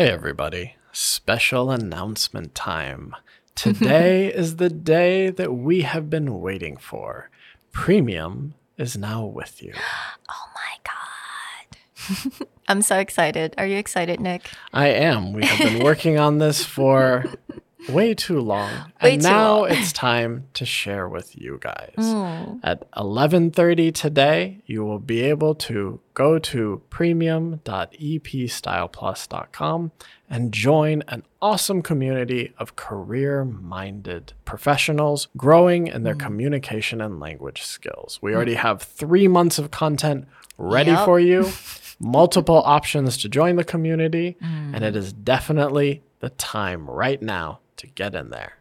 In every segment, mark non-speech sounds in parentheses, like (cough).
Hey, everybody. Special announcement time. Today (laughs) is the day that we have been waiting for. Premium is now with you. (gasps) Oh my God. (laughs) I'm so excited. Are you excited, Nick? I am. We have been working on this for (laughs) way too long. (gasps) Way and too now long. it's time to share with you guys. Hmm. At 11:30 today, you will be able to go to premium.epstyleplus.com and join an awesome community of career-minded professionals growing in their communication and language skills. We already have 3 months of content ready Yep. for you. (laughs) Multiple options to join the community, Hmm. and it is definitely the time right now to get in there.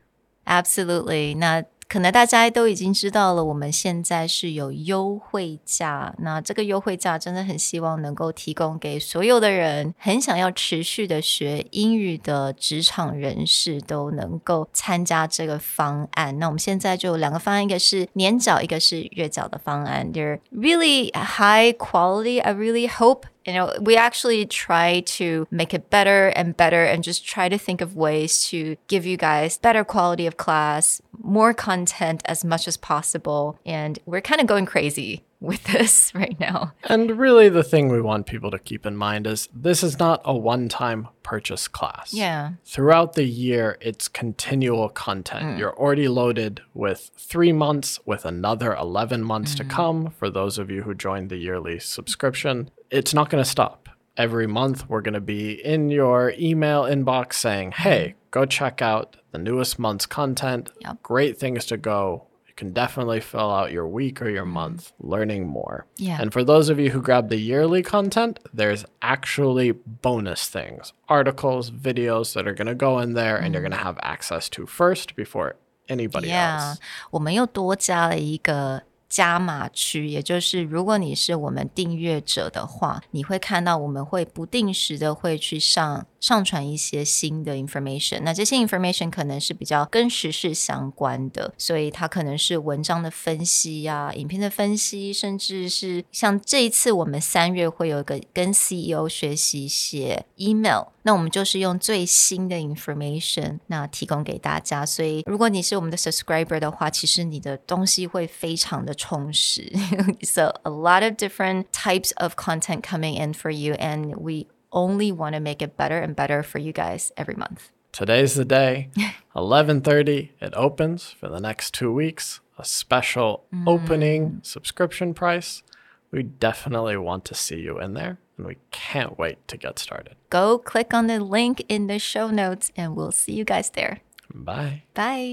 Absolutely. 那可能大家都已经知道了，我们现在是有优惠价。那这个优惠价真的很希望能够提供给所有的人，很想要持续的学英语的职场人士都能够参加这个方案。那我们现在就有两个方案，一个是年缴，一个是月缴的方案。They're really high quality. I really hope you know we actually try to make it better and better and just try to think of ways to give you guys better quality of class more content as much as possible. And we're kind of going crazy with this (laughs) right now And really, the thing we want people to keep in mind is this is not a one time purchase class. yeah Throughout the year, it's continual content. Mm. You're already loaded with three months, with another 11 months to mm. come for those of you who joined the yearly subscription. It's not going to stop. Every month, we're going to be in your email inbox saying, mm. hey, go check out the newest month's content. Yep. Great things to go You can definitely fill out your week or your month learning more. Yeah. And for those of you who grab the yearly content, there's actually bonus things, articles, videos that are going to go in there and you're going to have access to first before anybody Yeah， else. 我们又多加了一个 加码区，也就是如果你是我们订阅者的话，你会看到我们会不定时的会去上上传一些新的 information。那这些 information 可能是比较跟时事相关的，所以它可能是文章的分析呀、影片的分析，甚至是像这一次我们三月会有一个跟 CEO 学习写 email。那我们就是用最新的 information 那提供给大家，所以如果你是我们的 subscriber 的话，其实你的东西会非常的充实。so (laughs) a lot of different types of content coming in for you, and we only want to make it better and better for you guys every month. Today's the day. (laughs) 11:30 it opens for the next 2 weeks. A special opening subscription price. We definitely want to see you in there and we can't wait to get started. Go click on the link in the show notes, and we'll see you guys there. Bye. Bye.